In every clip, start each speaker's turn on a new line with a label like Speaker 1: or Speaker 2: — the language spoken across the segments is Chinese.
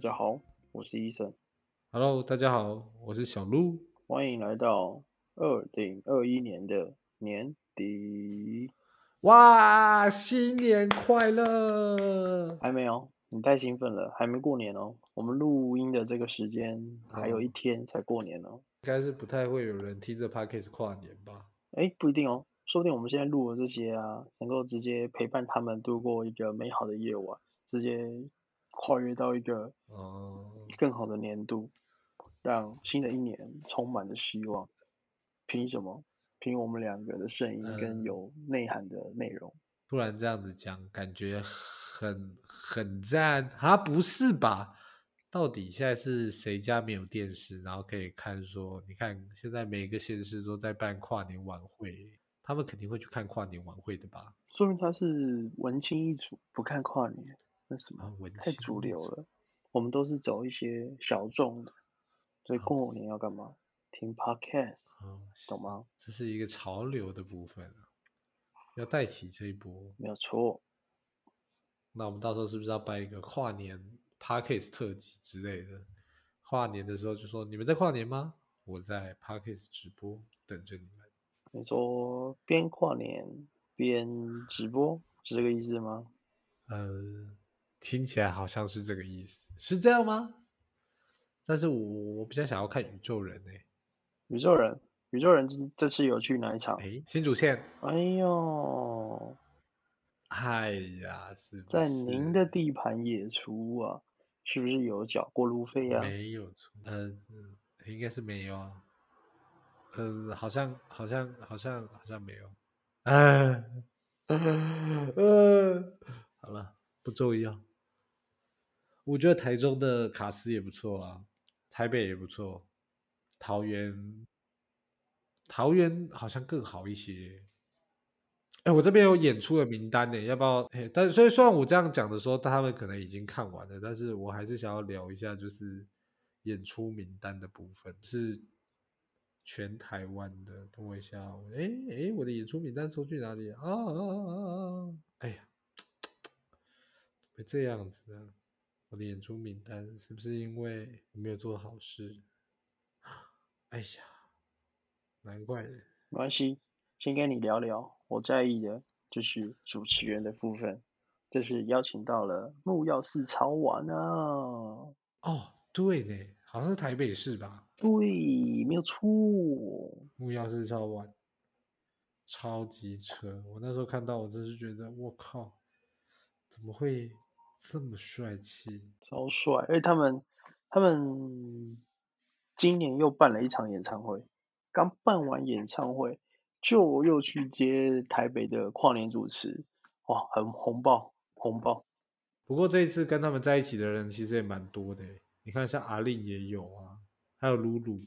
Speaker 1: 家好，我是医生
Speaker 2: ，Hello，大家好，我是小鹿。
Speaker 1: 欢迎来到二零二一年的年底。
Speaker 2: 哇，新年快乐！
Speaker 1: 还没有，你太兴奋了，还没过年哦。我们录音的这个时间还有一
Speaker 2: 哦
Speaker 1: 天才过年哦。
Speaker 2: 应该是不太会有人听着 Podcast 跨年吧？
Speaker 1: 哎，不一定哦，说不定我们现在录的这些啊，能够直接陪伴他们度过一个美好的夜晚，直接跨越到一个
Speaker 2: 哦，
Speaker 1: 更好的年度，让新的一年充满了希望。凭什么？凭我们两个的声音跟
Speaker 2: 嗯
Speaker 1: 有内涵的内容。
Speaker 2: 突然这样子讲，感觉很很赞啊？不是吧？到底现在是谁家没有电视，然后可以看说，你看现在每个县市都在办跨年晚会，他们肯定会去看跨年晚会的吧？
Speaker 1: 说明他是文青一族，不看跨年，那什么、太主流了。我们都是走一些小众的，所以
Speaker 2: 哦
Speaker 1: 过年要干嘛？听 podcast，懂吗？
Speaker 2: 这是一个潮流的部分啊，要带起这一波。
Speaker 1: 没有错。
Speaker 2: 那我们到时候是不是要办一个跨年 podcast 特辑之类的？跨年的时候就说你们在跨年吗？我在 podcast 直播等着你们。
Speaker 1: 你说边跨年边直播是这个意思吗？
Speaker 2: 呃，听起来好像是这个意思，是这样吗？但是我我比较想要看宇宙人诶、
Speaker 1: 宇宙人，宇宙人这这次有去哪一场？
Speaker 2: 诶，新主线，
Speaker 1: 哎呦，
Speaker 2: 哎呀，是不
Speaker 1: 在您的地盘演出啊，是不是有缴过路费啊？
Speaker 2: 没有出，呃，嗯应该是没有啊，呃，好像好像好像好像没有，啊，呃，好了，不重要。我觉得台中的卡斯也不错啊，台北也不错，桃园，桃园好像更好一些。哎，我这边有演出的名单呢，要不要？哎，但所以虽然我这样讲的时候，他们可能已经看完了，但是我还是想要聊一下，就是演出名单的部分是全台湾的。等我一下，哎哎，我的演出名单收去哪里啊？啊啊啊啊！哎呀，会这样子啊？我的演出名单是不是因为我没有做好事？哎呀，难怪。
Speaker 1: 没关系，先跟你聊聊。我在意的就是主持人的部分，这是邀请到了木曜四超玩啊。
Speaker 2: 哦，对呢，好像是台北市吧？
Speaker 1: 对，没有错。
Speaker 2: 木曜四超玩，超级扯！我那时候看到，我真是觉得，我靠，怎么会这么帅气？
Speaker 1: 超帅！而且他们他们今年又办了一场演唱会，刚办完演唱会就又去接台北的跨年主持，哇，很红爆红爆！
Speaker 2: 不过这一次跟他们在一起的人其实也蛮多的，你看像阿令也有啊，还有露露，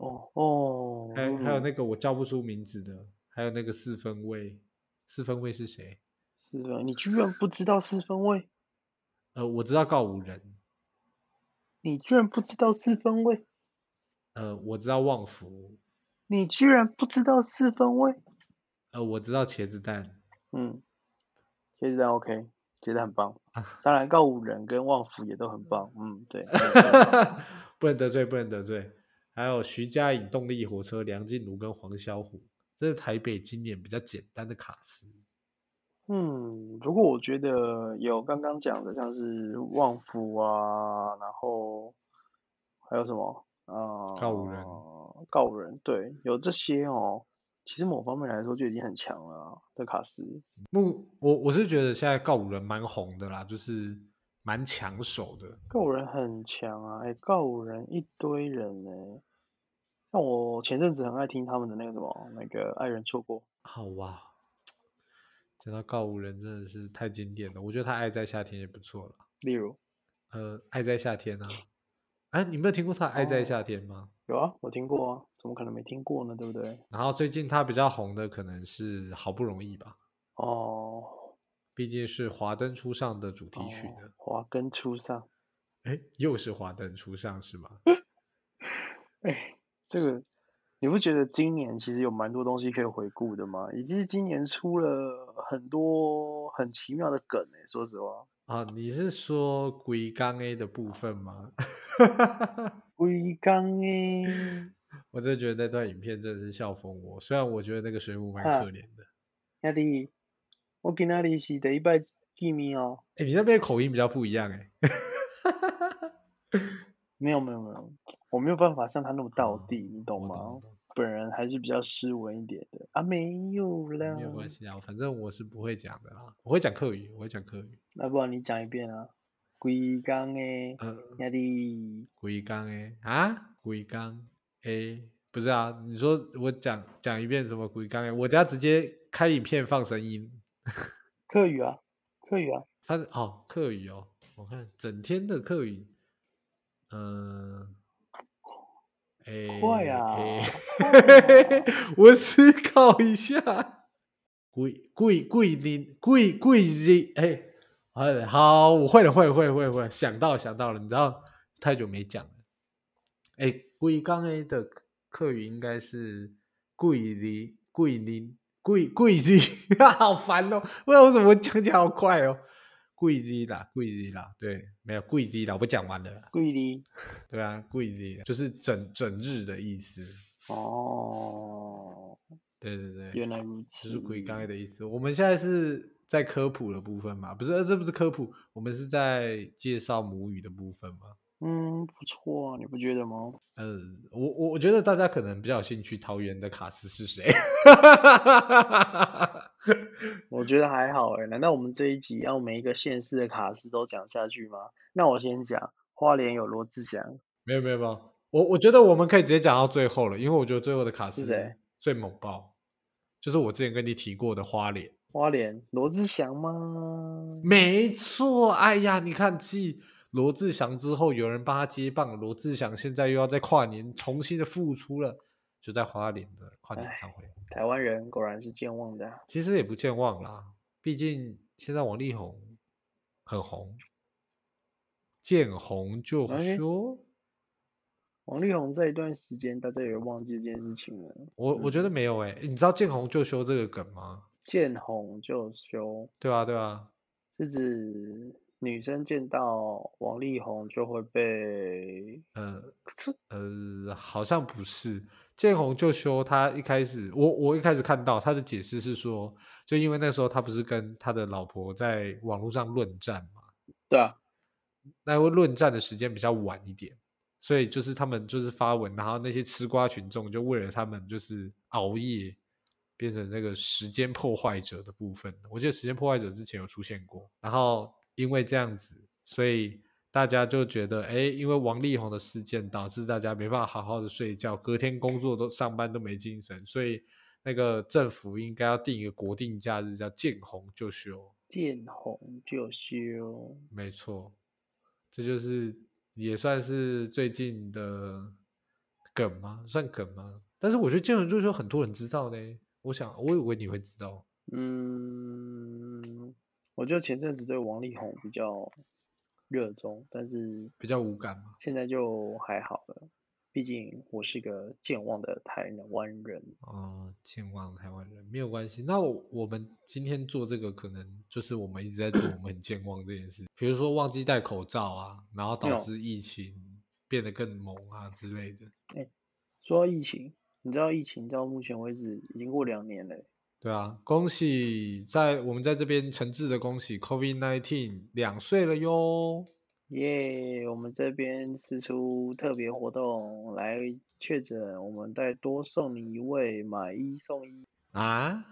Speaker 1: 哦哦，
Speaker 2: 还有还有那个我叫不出名字的，还有那个四分卫，四分卫是谁？
Speaker 1: 四分，你居然不知道四分位？
Speaker 2: 呃，我知道告五人，
Speaker 1: 你居然不知道四分位？
Speaker 2: 呃，我知道旺福，
Speaker 1: 你居然不知道四分位？
Speaker 2: 呃，我知道茄子蛋，
Speaker 1: 嗯，茄子蛋 OK，接得很棒。
Speaker 2: 啊
Speaker 1: 当然，告五人跟旺福也都很棒。嗯，对。
Speaker 2: 不能得罪，不能得罪。还有徐佳莹、动力火车、梁静茹跟黄小琥，这是台北今年比较简单的卡司。
Speaker 1: 嗯，不过我觉得有刚刚讲的，像是旺夫啊，然后还有什么啊？
Speaker 2: 告五人
Speaker 1: 告五人，对，有这些哦。其实某方面来说就已经很强了啊的卡斯。
Speaker 2: 目我我是觉得现在告五人蛮红的啦，就是蛮抢手的。
Speaker 1: 告五人很强啊，哎，告五人一堆人呢。像我前阵子很爱听他们的那个什么，那个爱人错过。
Speaker 2: 好哇，讲到告五人真的是太经典了，我觉得他《爱在夏天》也不错了。
Speaker 1: 例如，
Speaker 2: 呃，《爱在夏天》啊，哎，你没有听过他《爱在
Speaker 1: 哦
Speaker 2: 夏天》吗？
Speaker 1: 有啊，我听过啊，怎么可能没听过呢？对不对？
Speaker 2: 然后最近他比较红的可能是《好不容易》吧，
Speaker 1: 哦，
Speaker 2: 毕竟是《华灯初上》的主题曲的。
Speaker 1: 华灯初上。
Speaker 2: 哎、又是华灯初上是吗？
Speaker 1: 哎，这个你不觉得今年其实有蛮多东西可以回顾的吗？以及今年出了很多很奇妙的梗诶，说实话。
Speaker 2: 啊，你是说龟缸 A 的部分吗？
Speaker 1: 龟缸 A，，
Speaker 2: 我真的觉得那段影片真的是笑疯我。虽然我觉得那个水母蛮可怜的。
Speaker 1: 兄弟，我给那里是第一拜见面哦。
Speaker 2: 哎、你那边口音比较不一样 哎、
Speaker 1: 没有没有没有，我没有办法像他那么道
Speaker 2: 哦
Speaker 1: 地，你懂吗本人还是比较斯文一点的啊，没有啦。
Speaker 2: 没有关系啊，反正我是不会讲的啦。我会讲客语，我会讲客语。
Speaker 1: 那不然你讲一遍啊？龟缸诶，
Speaker 2: 呃，
Speaker 1: 兄弟，
Speaker 2: 龟缸诶啊，龟缸诶，不是啊，你说我讲讲一遍什么龟缸诶，我等下直接开影片放声音。
Speaker 1: 客语啊，客语啊，
Speaker 2: 反正哦，客语哦，我看整天的客语，嗯、诶，
Speaker 1: 快啊
Speaker 2: 我思考一下，贵贵贵零贵贵日，哎，哎，好，我会了，会了，会了，会了，会，想到想到了，你知道太久没讲了，哎，贵刚 A 的客语应该是贵零贵零贵贵日，好烦哦，不知道为什么讲起来好快哦，贵日啦，贵日啦，对，没有贵日啦，我讲完了啦，
Speaker 1: 贵哩。
Speaker 2: 对啊，贵日就是整整日的意思。
Speaker 1: 哦，
Speaker 2: 对对对，
Speaker 1: 原来如
Speaker 2: 这
Speaker 1: 此。
Speaker 2: 是鬼刚的意思。我们现在是在科普的部分嘛？不是，呃这不是科普，我们是在介绍母语的部分嘛？
Speaker 1: 嗯，不错啊，你不觉得吗？
Speaker 2: 呃，我我我觉得大家可能比较有兴趣，桃园的卡斯是谁？
Speaker 1: 我觉得还好诶，难道我们这一集要每一个县市的卡斯都讲下去吗？那我先讲，花莲有罗志祥，
Speaker 2: 没有没有没有，我我觉得我们可以直接讲到最后了，因为我觉得最后的卡斯
Speaker 1: 是谁
Speaker 2: 最猛爆，就是我之前跟你提过的花莲。
Speaker 1: 花莲罗志祥吗？
Speaker 2: 没错，哎呀，你看继罗志祥之后，有人帮他接棒，罗志祥现在又要在跨年重新的复出了，就在花莲的跨年演唱会。
Speaker 1: 台湾人果然是健忘的啊。
Speaker 2: 其实也不健忘啦，毕竟现在王力宏很红，见红就
Speaker 1: 哎
Speaker 2: 修。
Speaker 1: 王力宏这一段时间，大家也忘记这件事情了。
Speaker 2: 我我觉得没有哎、你知道见红就修这个梗吗？
Speaker 1: 见红就修，
Speaker 2: 对啊，对啊，
Speaker 1: 是指女生见到王力宏就会被
Speaker 2: 呃好像不是。建宏就说，他一开始我我一开始看到他的解释是说，就因为那时候他不是跟他的老婆在网络上论战嘛，
Speaker 1: 对啊，
Speaker 2: 那会论战的时间比较晚一点，所以就是他们就是发文，然后那些吃瓜群众就为了他们就是熬夜，变成这个时间破坏者的部分。我记得时间破坏者之前有出现过，然后因为这样子，所以大家就觉得，哎，因为王力宏的事件导致大家没办法好好的睡觉，隔天工作都上班都没精神，所以那个政府应该要定一个国定假日，叫见红就休。
Speaker 1: 见红就休。
Speaker 2: 没错，这就是也算是最近的梗吗？算梗吗？但是我觉得见红就休很多人知道呢。我想，我以为你会知道。
Speaker 1: 嗯，我就前阵子对王力宏比较热衷，但是
Speaker 2: 比较无感嘛。
Speaker 1: 现在就还好了。毕竟我是个健忘的台湾人。
Speaker 2: 哦，健忘台湾人没有关系。那我我们今天做这个，可能就是我们一直在做我们很健忘这件事，比如说忘记戴口罩啊，然后导
Speaker 1: 哦
Speaker 2: 致疫情变得更猛啊之类的。
Speaker 1: 说到疫情，你知道疫情到目前为止已经过两年了欸，
Speaker 2: 对啊，恭喜在我们在这边诚挚的恭喜 COVID nineteen 两岁了哟。
Speaker 1: 耶我们这边是出特别活动来确诊，我们再多送你一位，买一送一。
Speaker 2: 啊，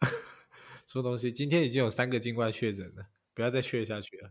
Speaker 2: 什么东西，今天已经有三个境外确诊了，不要再确下去了。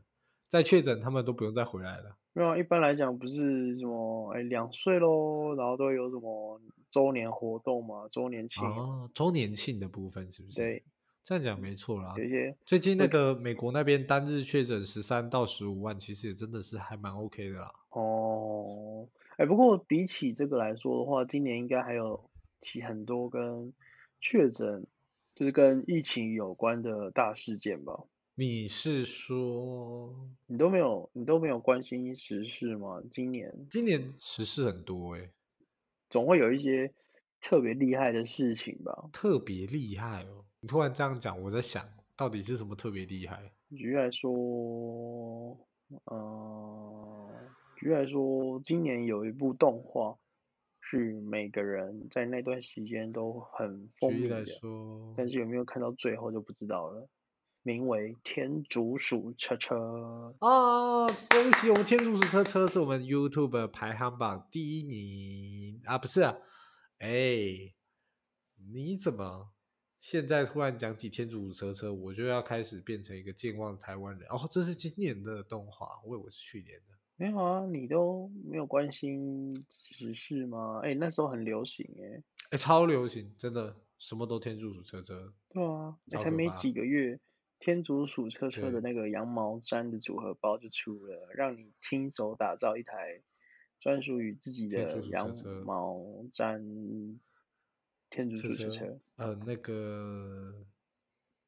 Speaker 2: 再确诊，他们都不用再回来了。
Speaker 1: 没有啊，一般来讲不是什么哎两岁喽，然后都有什么周年活动嘛，周年庆啊，
Speaker 2: 哦，周年庆的部分是不是？
Speaker 1: 对，
Speaker 2: 这样讲没错啦。
Speaker 1: 有一些
Speaker 2: 最近那个美国那边单日确诊十三到十五万，其实也真的是还蛮 OK 的啦。
Speaker 1: 哦，哎，不过比起这个来说的话，今年应该还有其很多跟确诊，就是跟疫情有关的大事件吧？
Speaker 2: 你是说
Speaker 1: 你都没有，你都没有关心时事吗？今年
Speaker 2: 今年时事很多诶、
Speaker 1: 总会有一些特别厉害的事情吧？
Speaker 2: 特别厉害哦。你突然这样讲，我在想到底是什么特别厉害？
Speaker 1: 举例来说，呃，举例来说，今年有一部动画是每个人在那段时间都很疯
Speaker 2: 举例来
Speaker 1: 的，
Speaker 2: 说，
Speaker 1: 但是有没有看到最后就不知道了。名为《天竺鼠车车》，
Speaker 2: 啊，恭喜我们天竺鼠车车是我们 YouTube 排行榜第一名啊！不是啊，哎，你怎么现在突然讲起天竺鼠车车，我就要开始变成一个健忘台湾人？哦，这是今年的动画，我以为是去年的。
Speaker 1: 没有啊，你都没有关心时事吗？哎、那时候很流行哎、
Speaker 2: 哎，超流行，真的，什么都天竺鼠车车。
Speaker 1: 对啊，才没几个月，天竺鼠车车的那个羊毛毡的组合包就出了，让你亲手打造一台专属于自己的羊毛毡天竺鼠车车。
Speaker 2: 呃，那个，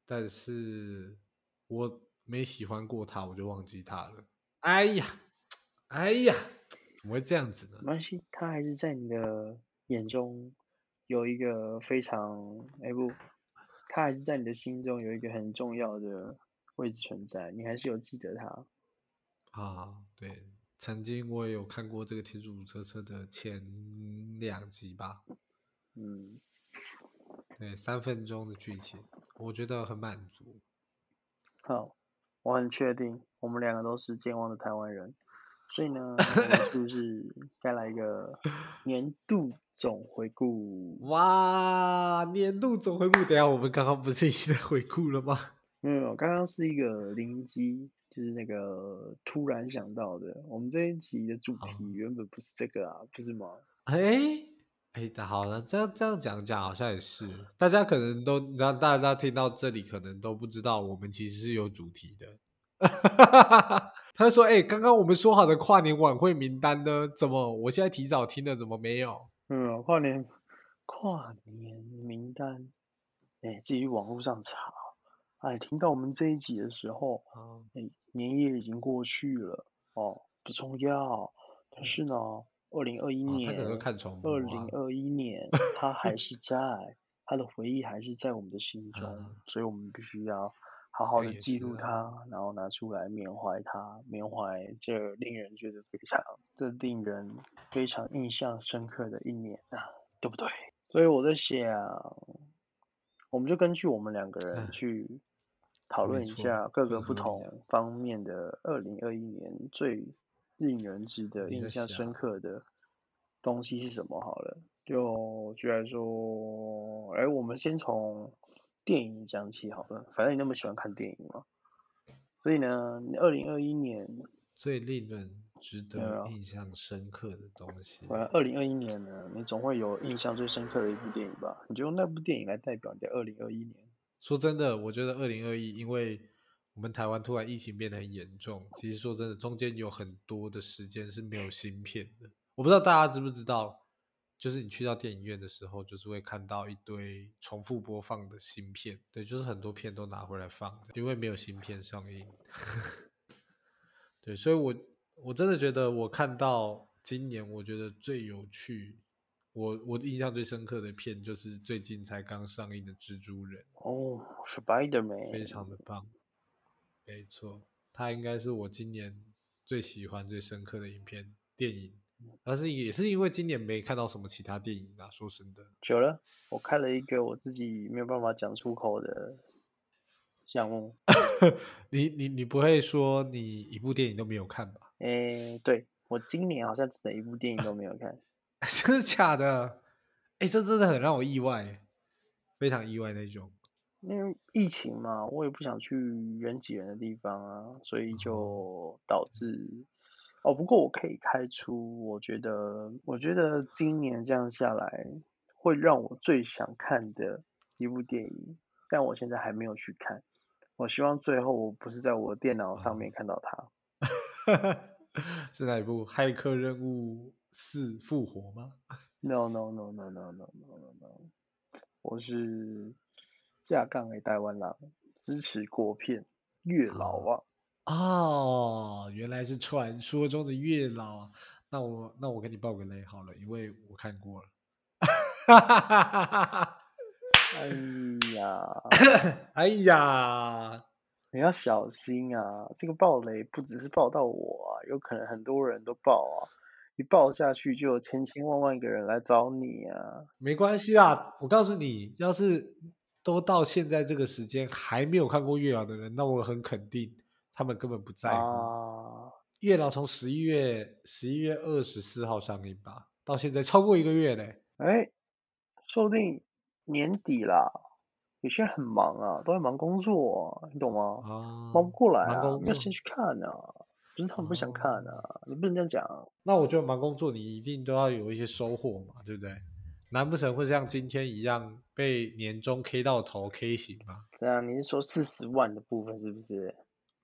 Speaker 2: 但是我没喜欢过他，我就忘记他了。哎呀，哎呀，怎么会这样子呢
Speaker 1: 没？关系，它还是在你的眼中有一个非常，哎不，它还是在你的心中有一个很重要的位置存在，你还是有记得他。
Speaker 2: 啊，对，曾经我也有看过这个天竺鼠车车的前两集吧，
Speaker 1: 嗯，
Speaker 2: 对，三分钟的剧情，我觉得很满足。
Speaker 1: 好，我很确定我们两个都是健忘的台湾人，所以呢，我们 是不是该来一个年度总回顾？
Speaker 2: 哇，年度总回顾，等下我们刚刚不是已经在回顾了吗？
Speaker 1: 没有，刚刚是一个灵机，就是那个突然想到的。我们这一集的主
Speaker 2: 哦
Speaker 1: 题原本不是这个啊，不是吗？
Speaker 2: 哎哎，那好了，这样这样讲讲好像也是，大家可能都，你知道，大家听到这里可能都不知道，我们其实是有主题的。他说：“哎、刚刚我们说好的跨年晚会名单呢？怎么我现在提早听了，怎么没有？
Speaker 1: 嗯，跨年跨年名单，哎，自己去网络上查。哎，听到我们这一集的时候，
Speaker 2: 嗯，
Speaker 1: 哎，年夜已经过去了哦，不重要。但是呢，二零二一年，二
Speaker 2: 啊
Speaker 1: 零二一年，他还是在，他的回忆还是在我们的心中，
Speaker 2: 啊
Speaker 1: 所以我们必须要好好的记录它
Speaker 2: 啊，
Speaker 1: 然后拿出来缅怀它，缅怀这令人觉得非常，这令人非常印象深刻的一年啊，对不对？所以我在想，我们就根据我们两个人去讨论一下各个不同方面的二零二一年最令人值得印象深刻的东西是什么？好了，就居然说，哎，我们先从电影讲起好了，反正你那么喜欢看电影嘛，所以呢，二零二一年，
Speaker 2: 最令人值得印象深刻的东西。
Speaker 1: 反正二零二一年呢，你总会有印象最深刻的一部电影吧？你就用那部电影来代表你的二零二一年。
Speaker 2: 说真的，我觉得二零二一，因为我们台湾突然疫情变得很严重，其实说真的，中间有很多的时间是没有芯片的。我不知道大家知不知道，就是你去到电影院的时候，就是会看到一堆重复播放的新片，对，就是很多片都拿回来放的，因为没有新片上映。对，所以我我真的觉得，我看到今年我觉得最有趣，我我印象最深刻的片就是最近才刚上映的《蜘蛛人》。
Speaker 1: 哦，Spider-Man，
Speaker 2: 非常的棒，没错，它应该是我今年最喜欢、最深刻的影片电影，但是也是因为今年没看到什么其他电影啊。说真的，
Speaker 1: 久了，我开了一个我自己没有办法讲出口的项目。
Speaker 2: 你你你不会说你一部电影都没有看吧？
Speaker 1: 诶，对，我今年好像真的一部电影都没有看。
Speaker 2: 真的假的？哎，这真的很让我意外，非常意外那种。
Speaker 1: 因为疫情嘛，我也不想去人挤人的地方啊，所以就导致哦。不过我可以开出，我觉得，我觉得今年这样下来，会让我最想看的一部电影，但我现在还没有去看。我希望最后我不是在我的电脑上面看到它。
Speaker 2: 是哪一部？《骇客任务四：复活》吗
Speaker 1: ？No no no no no no no no no，我是架杠的台湾人，支持国片《月老》啊。
Speaker 2: 哦，原来是传说中的月老啊！那我那我给你报个雷好了，因为我看过了。
Speaker 1: 哎呀，
Speaker 2: 哎呀，
Speaker 1: 你要小心啊！这个暴雷不只是爆到我啊，有可能很多人都爆啊，一爆下去就有千千万万个人来找你啊。
Speaker 2: 没关系啊，我告诉你，要是都到现在这个时间还没有看过月老的人，那我很肯定他们根本不在乎。
Speaker 1: 啊，
Speaker 2: 月老从十一月十一月二十四号上映吧，到现在超过一个月嘞。
Speaker 1: 哎，说不定年底啦，有些人很忙啊，都在忙工作，你懂吗？
Speaker 2: 啊，
Speaker 1: 忙不过来啊，
Speaker 2: 忙工作
Speaker 1: 没有时间去看啊，不是他们不想看啊，你不能这样讲。
Speaker 2: 那我觉得忙工作你一定都要有一些收获嘛，对不对？难不成会像今天一样被年终 K 到头 K 型吗？
Speaker 1: 对啊，你是说四十万的部分是不是？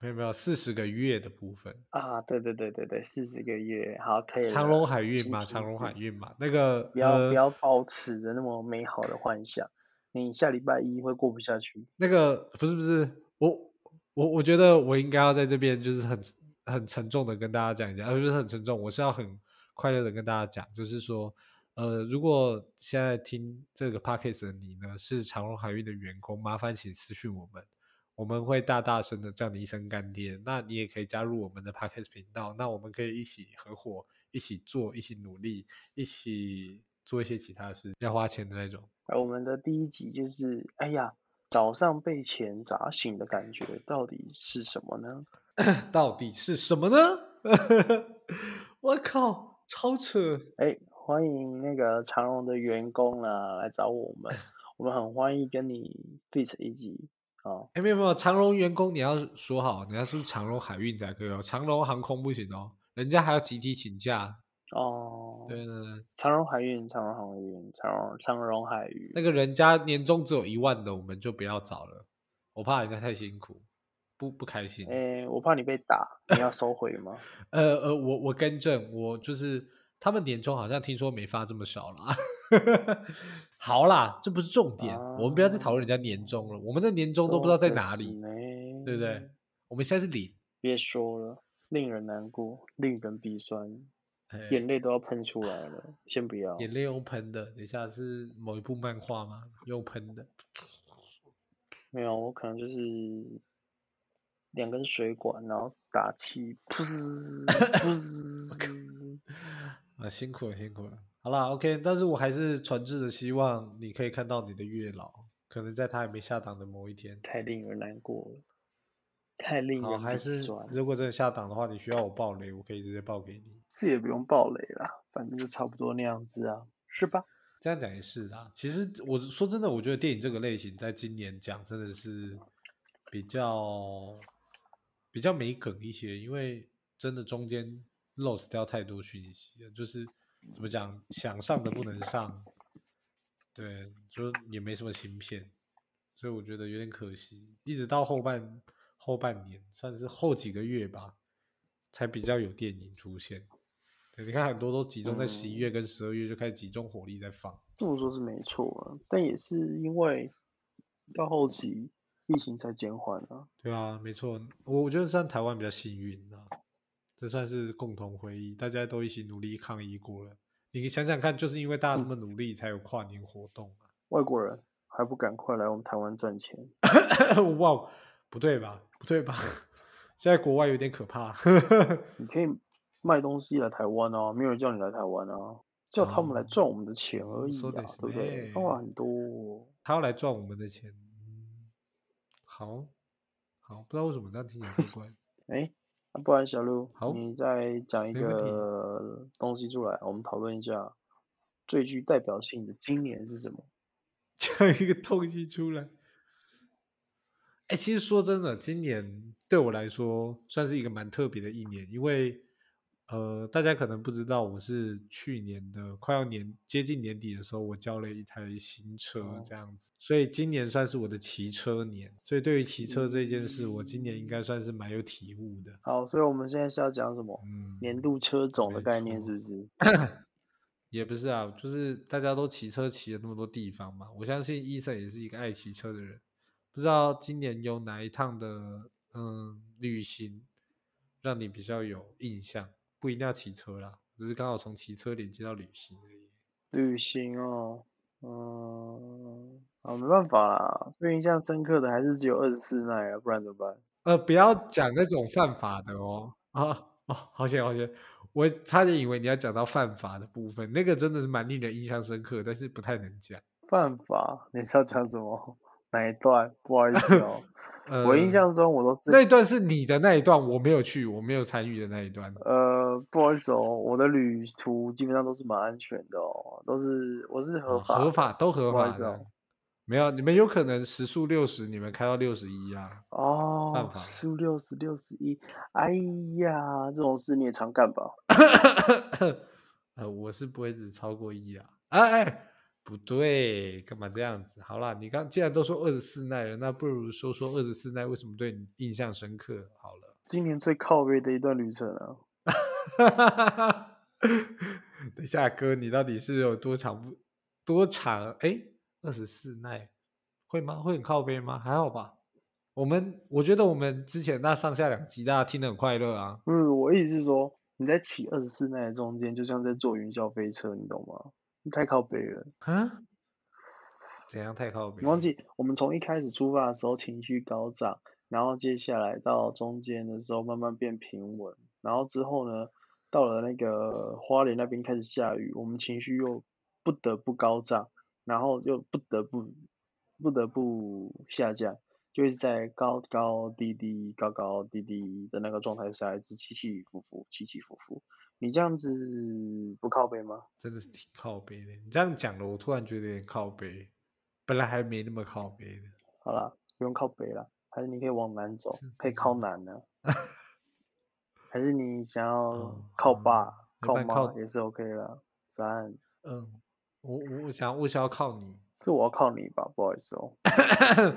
Speaker 2: 没有没有，四十个月的部分，
Speaker 1: 啊，对对对对对，四十个月，好，可以。
Speaker 2: 长隆海运嘛，长隆海运嘛，那个
Speaker 1: 不要
Speaker 2: 呃
Speaker 1: 不要保持着那么美好的幻想，你下礼拜一会过不下去。
Speaker 2: 那个不是不是，我我我觉得我应该要在这边就是很很沉重的跟大家讲一下，而不是很沉重，我是要很快乐的跟大家讲，就是说，呃，如果现在听这个 podcast 的你呢是长隆海运的员工，麻烦请私讯我们，我们会大大声的叫你一声干爹。那你也可以加入我们的 podcast 频道，那我们可以一起合伙，一起做，一起努力，一起做一些其他事，要花钱的那种。
Speaker 1: 而我们的第一集就是，哎呀，早上被钱砸醒的感觉到底是什么呢？
Speaker 2: 到底是什么呢？我靠，超扯！
Speaker 1: 哎，欢迎那个长荣的员工啊来找我们，我们很欢迎跟你 fit 一集啊。
Speaker 2: 哎，没有没有，长荣员工你要说好，你要是长荣海运才可以哦，长荣航空不行哦，人家还要集体请假。
Speaker 1: 哦，
Speaker 2: 对对对，
Speaker 1: 长荣海运，长荣航运，长荣长荣海运。
Speaker 2: 那个人家年终只有一万的，我们就不要找了，我怕人家太辛苦，不不开心。
Speaker 1: 哎，我怕你被打，你要收回吗？
Speaker 2: 呃呃，我我更正，我就是他们年终好像听说没发这么少啦。好啦，这不是重点，我们不要再讨论人家年终了，我们的年终都不知道在哪里，对
Speaker 1: 对
Speaker 2: 不对？？我们现在是零，
Speaker 1: 别说了，令人难过，令人鼻酸，
Speaker 2: 哎
Speaker 1: 眼泪都要喷出来了。先不要，
Speaker 2: 眼泪用喷的，等一下是某一部漫画吗？用喷的，
Speaker 1: 没有，我可能就是两根水管，然后打气，噗噗。
Speaker 2: 啊，辛苦了，辛苦了。好啦 o k 但是我还是诚挚的希望你可以看到你的月老，可能在他还没下档的某一天。
Speaker 1: 太令人难过了，太令，人鼻
Speaker 2: 还是。如果真的下档的话，你需要我爆雷，我可以直接爆给你。
Speaker 1: 这也不用爆雷啦，反正就差不多那样子啊，是吧？
Speaker 2: 这样讲也是啦。其实我说真的，我觉得电影这个类型在今年讲真的是比较比较没梗一些，因为真的中间 lost 掉太多讯息了，就是怎么讲，想上的不能上，对，就也没什么芯片，所以我觉得有点可惜。一直到后半后半年，算是后几个月吧，才比较有电影出现。对，你看很多都集中在十一月跟十二月就开始集中火力在放。
Speaker 1: 这么说是没错啊，但也是因为到后期疫情才减缓啊。
Speaker 2: 对啊，没错，我我觉得算台湾比较幸运啊，这算是共同回忆，大家都一起努力抗疫过了。你想想看，就是因为大家那么努力，才有跨年活动啊
Speaker 1: 外国人还不赶快来我们台湾赚钱？
Speaker 2: 啊！哇，不对吧？不对吧？现在国外有点可怕。
Speaker 1: 你可以卖东西来台湾哦，没有人叫你来台湾啊，叫他们来
Speaker 2: 哦
Speaker 1: 赚我们的钱而已啊，对不对？
Speaker 2: 呢
Speaker 1: 方法很多。
Speaker 2: 他要来赚我们的钱，嗯，好，好，不知道为什么这样听起来怪怪的。
Speaker 1: 哎，那不然小鹿
Speaker 2: 好，
Speaker 1: 你再讲一
Speaker 2: 没问题
Speaker 1: 个东西出来，我们讨论一下最具代表性的今年是什么？
Speaker 2: 讲一个东西出来。哎、其实说真的，今年对我来说算是一个蛮特别的一年，因为呃，大家可能不知道，我是去年的快要年接近年底的时候，我交了一台新车
Speaker 1: 哦
Speaker 2: 这样子，所以今年算是我的骑车年。所以对于骑车这件事，我今年应该算是蛮有体悟的。
Speaker 1: 好，所以我们现在是要讲什么？
Speaker 2: 嗯，
Speaker 1: 年度车种的概念是不是？
Speaker 2: 也不是啊，就是大家都骑车骑了那么多地方嘛，我相信伊森也是一个爱骑车的人。不知道今年有哪一趟的嗯旅行让你比较有印象？不一定要骑车啦，只是刚好从骑车连接到旅行而已。
Speaker 1: 旅行哦，嗯，啊，没办法啦，最印象深刻的还是只有二十四耐啊，不然怎么办？
Speaker 2: 呃，不要讲那种犯法的哦。啊哦，好险好险！我差点以为你要讲到犯法的部分，那个真的是蛮令人印象深刻，但是不太能讲。
Speaker 1: 犯法？你是要讲什么？哪一段？不好意思哦。我印
Speaker 2: 呃
Speaker 1: 象中我都是
Speaker 2: 那一段是你的那一段，我没有去，我没有参与的那一段。
Speaker 1: 呃，不好意思哦，我的旅途基本上都是蛮安全的哦，都是我是合
Speaker 2: 哦
Speaker 1: 法的、
Speaker 2: 合法都合法的。没有，你们有可能时速六十，你们开到六十一啊？犯
Speaker 1: 哦，
Speaker 2: 法
Speaker 1: 速六十六十一，哎呀，这种事你也常干吧？
Speaker 2: 呃，我是不会只超过一啊。哎哎，不对，干嘛这样子？好啦，你刚既然都说二十四奈了，那不如说说二十四奈为什么对你印象深刻好了。
Speaker 1: 今年最靠背的一段旅程啊，
Speaker 2: 等一下，哥，你到底是有多长不多长？哎，二十四奈会吗？会很靠背吗？还好吧。我们我觉得我们之前那上下两集大家听得很快乐啊。
Speaker 1: 嗯我意思是说，你在骑二十四奈的中间，就像在坐云霄飞车，你懂吗？你太靠北了。
Speaker 2: 啊？怎样太靠北？
Speaker 1: 你忘记我们从一开始出发的时候情绪高涨，然后接下来到中间的时候慢慢变平稳，然后之后呢，到了那个花莲那边开始下雨，我们情绪又不得不高涨，然后又不得不不得不下降，就一直在高高低低、高高低低的那个状态下，一直起起伏伏、起起伏伏。你这样子不靠背吗？
Speaker 2: 真的是挺靠背的。你这样讲了，我突然觉得有点靠背，本来还没那么靠背的。
Speaker 1: 好啦，不用靠北了，还是你可以往南走，可以靠南呢、还是你想要靠爸、
Speaker 2: 要
Speaker 1: 靠妈也是 OK 啦。三，
Speaker 2: 嗯，我我我想我想要靠你。
Speaker 1: 是我要靠你吧，不好意思哦。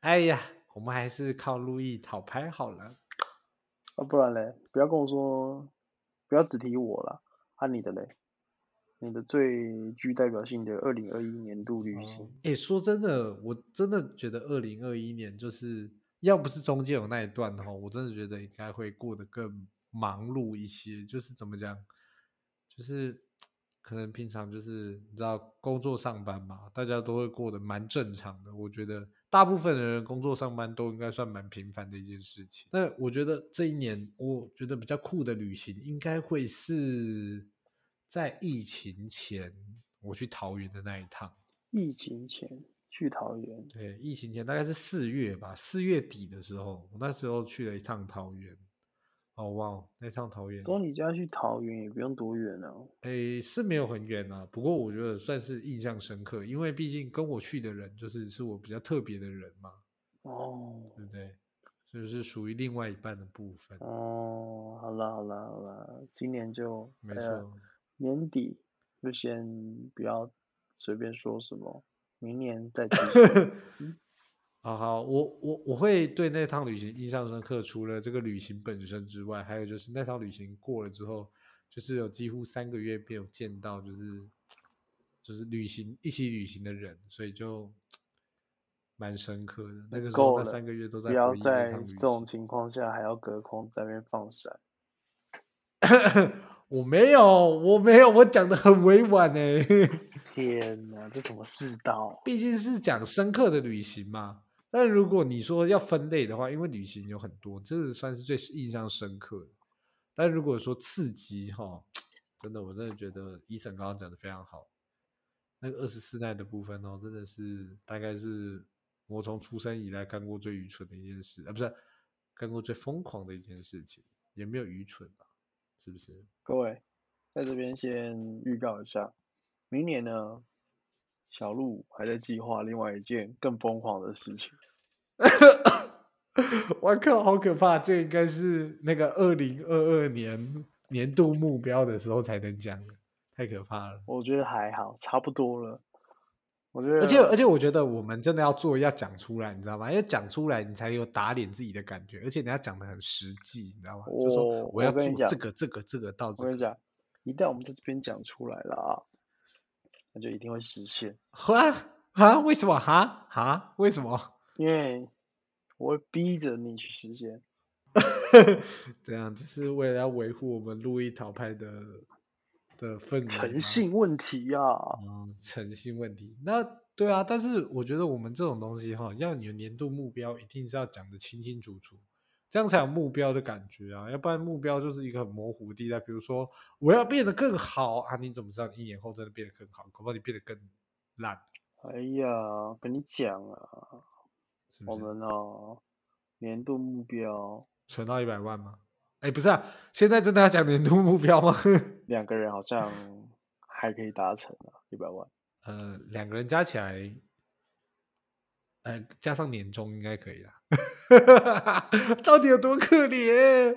Speaker 2: 哎呀，我们还是靠路易讨拍好了。
Speaker 1: 啊，不然嘞，不要跟我说，不要只提我啦，啊你的嘞，你的最具代表性的二零二一年度旅行，
Speaker 2: 哎、说真的，我真的觉得二零二一年就是要不是中间有那一段的话，我真的觉得应该会过得更忙碌一些。就是怎么讲，就是可能平常就是你知道工作上班嘛，大家都会过得蛮正常的。我觉得大部分的人工作上班都应该算蛮平凡的一件事情。那我觉得这一年，我觉得比较酷的旅行应该会是在疫情前我去桃园的那一趟。
Speaker 1: 疫情前去桃园，
Speaker 2: 对，疫情前大概是四月吧，四月底的时候，我那时候去了一趟桃园。哦哇哦，那趟桃园，
Speaker 1: 从你家去桃园也不用多远啊。
Speaker 2: 诶是没有很远啊，不过我觉得算是印象深刻，因为毕竟跟我去的人就是是我比较特别的人嘛，
Speaker 1: 哦
Speaker 2: 对不对？就是属于另外一半的部分，
Speaker 1: 哦，好啦好啦好啦，今年就
Speaker 2: 没
Speaker 1: 呃
Speaker 2: 错。
Speaker 1: 年底就先不要随便说什么，明年再继续。
Speaker 2: 好好，我我我会对那趟旅行印象深刻，除了这个旅行本身之外，还有就是那趟旅行过了之后，就是有几乎三个月没有见到，就是就是旅行一起旅行的人，所以就蛮深刻的。那个时候那三个月都在
Speaker 1: 不要在这种。情况下还要隔空在那边放闪。
Speaker 2: 我没有，我没有，我讲的很委婉呢。
Speaker 1: 天哪，这什么世道？
Speaker 2: 毕竟是讲深刻的旅行嘛。但如果你说要分类的话，因为旅行有很多，这个算是最印象深刻的。但如果说刺激哈，真的，我真的觉得医生刚刚讲的非常好。那个二十四代的部分哦，真的是大概是我从出生以来干过最愚蠢的一件事，啊，不是干过最疯狂的一件事情，也没有愚蠢吧，是不是？
Speaker 1: 各位，在这边先预告一下，明年呢，小鹿还在计划另外一件更疯狂的事情。
Speaker 2: 我靠，好可怕！这应该是那个二零二二年年度目标的时候才能讲，太可怕了。
Speaker 1: 我觉得还好，差不多了。我觉得，
Speaker 2: 而且而且，我觉得我们真的要做，要讲出来，你知道吗？因为讲出来，你才有打脸自己的感觉，而且你要讲的很实际，你知道吗？就说
Speaker 1: 我
Speaker 2: 我要做这个这个这个到这个，
Speaker 1: 我跟你讲，一旦我们在这边讲出来了啊，那就一定会实现，
Speaker 2: 哈啊？为什么？哈哈？为什么？
Speaker 1: 因为我会逼着你去实现。
Speaker 2: 这样只是为了要维护我们路易淘派的的氛围
Speaker 1: 诚信问题呀、啊，
Speaker 2: 嗯，诚信问题。那对啊，但是我觉得我们这种东西哈，要你的年度目标一定是要讲的清清楚楚，这样才有目标的感觉啊，要不然目标就是一个很模糊的地带。比如说我要变得更好啊，你怎么知道你一年后真的变得更好？恐怕你变得更烂，
Speaker 1: 哎呀，跟你讲啊，我？们哦，年度目标
Speaker 2: 存到一百万吗？哎，不是啊，现在真的要讲年度目标吗？
Speaker 1: 两个人好像还可以达成啊，一百万。
Speaker 2: 呃，两个人加起来，呃，加上年终应该可以啦。到底有多可怜？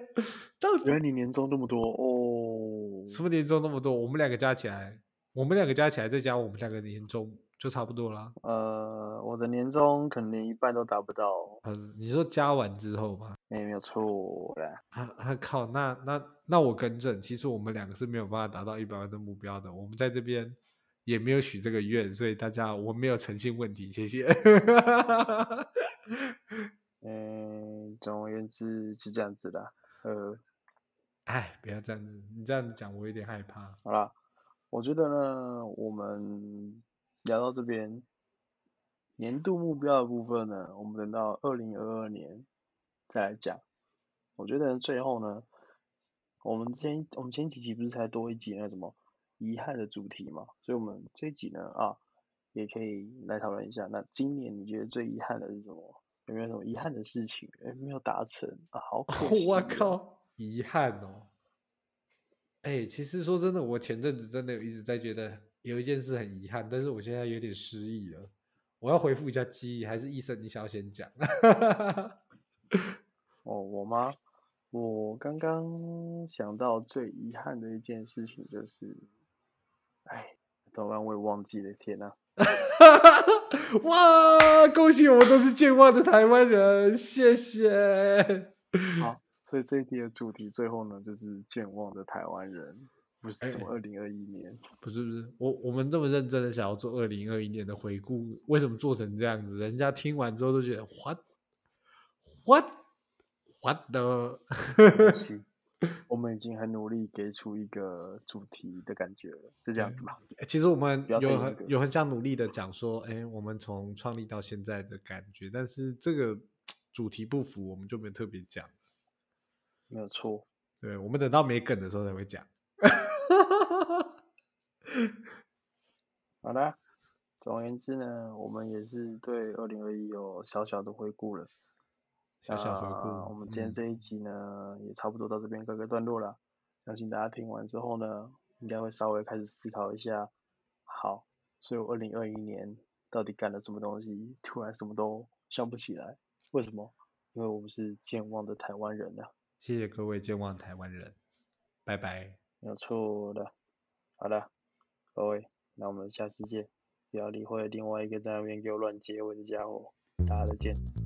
Speaker 2: 到底
Speaker 1: 原来你年终那么多哦，
Speaker 2: 什么年终那么多？我们两个加起来，我们两个加起来再加我们两个年终就差不多了。
Speaker 1: 呃，我的年终可能连一半都达不到，
Speaker 2: 呃，你说加完之后吗？
Speaker 1: 哎，没有错啦。
Speaker 2: 啊啊靠！那那那我更正，其实我们两个是没有办法达到一百万的目标的。我们在这边也没有许这个愿，所以大家我没有诚信问题，谢谢。
Speaker 1: 嗯，总而言之就这样子啦。呃，
Speaker 2: 哎，不要这样子，你这样子讲我有点害怕。
Speaker 1: 好啦，我觉得呢，我们聊到这边，年度目标的部分呢，我们等到二零二二年再来讲。我觉得最后呢，我们前我们前几集不是才多一集那什么遗憾的主题嘛，所以我们这一集呢啊，也可以来讨论一下。那今年你觉得最遗憾的是什么？有没有什么遗憾的事情？哎，没有达成啊，好可 惜、
Speaker 2: 我
Speaker 1: 啊。
Speaker 2: 靠，遗憾哦。哎、其实说真的，我前阵子真的有一直在觉得有一件事很遗憾，但是我现在有点失忆了。我要回复一下记忆，还是医生你想要先讲？
Speaker 1: 哦，我吗？我刚刚想到最遗憾的一件事情就是，哎，怎么办？我也忘记了，天呐！
Speaker 2: 哇，恭喜我们都是健忘的台湾人，谢谢。
Speaker 1: 好，所以这一题的主题最后呢，就是健忘的台湾人，不是什么
Speaker 2: 哎
Speaker 1: 二零二一年。
Speaker 2: 不是不是，我我们这么认真的想要做二零二一年的回顾，为什么做成这样子？人家听完之后都觉得 what what what the
Speaker 1: 我们已经很努力给出一个主题的感觉了，就这样子吧。
Speaker 2: 欸其实我们有很有很想努力的讲说，哎、我们从创立到现在的感觉，但是这个主题不符，我们就没有特别讲。
Speaker 1: 没有错。
Speaker 2: 对，我们等到没梗的时候才会讲。
Speaker 1: 好啦，总而言之呢，我们也是对二零二一有小小的回顾了。
Speaker 2: 小小回
Speaker 1: 那
Speaker 2: 顾，
Speaker 1: 我们今天
Speaker 2: 嗯
Speaker 1: 这一集呢，也差不多到这边告个段落了。相信大家听完之后呢，应该会稍微开始思考一下，好，所以我二零二一年到底干了什么东西？突然什么都想不起来，为什么？因为我们是健忘的台湾人啊，
Speaker 2: 谢谢各位健忘台湾人，拜拜。
Speaker 1: 没有错的。好的，各位，那我们下次见，不要理会另外一个在那边给我乱结尾的家伙，大家再见。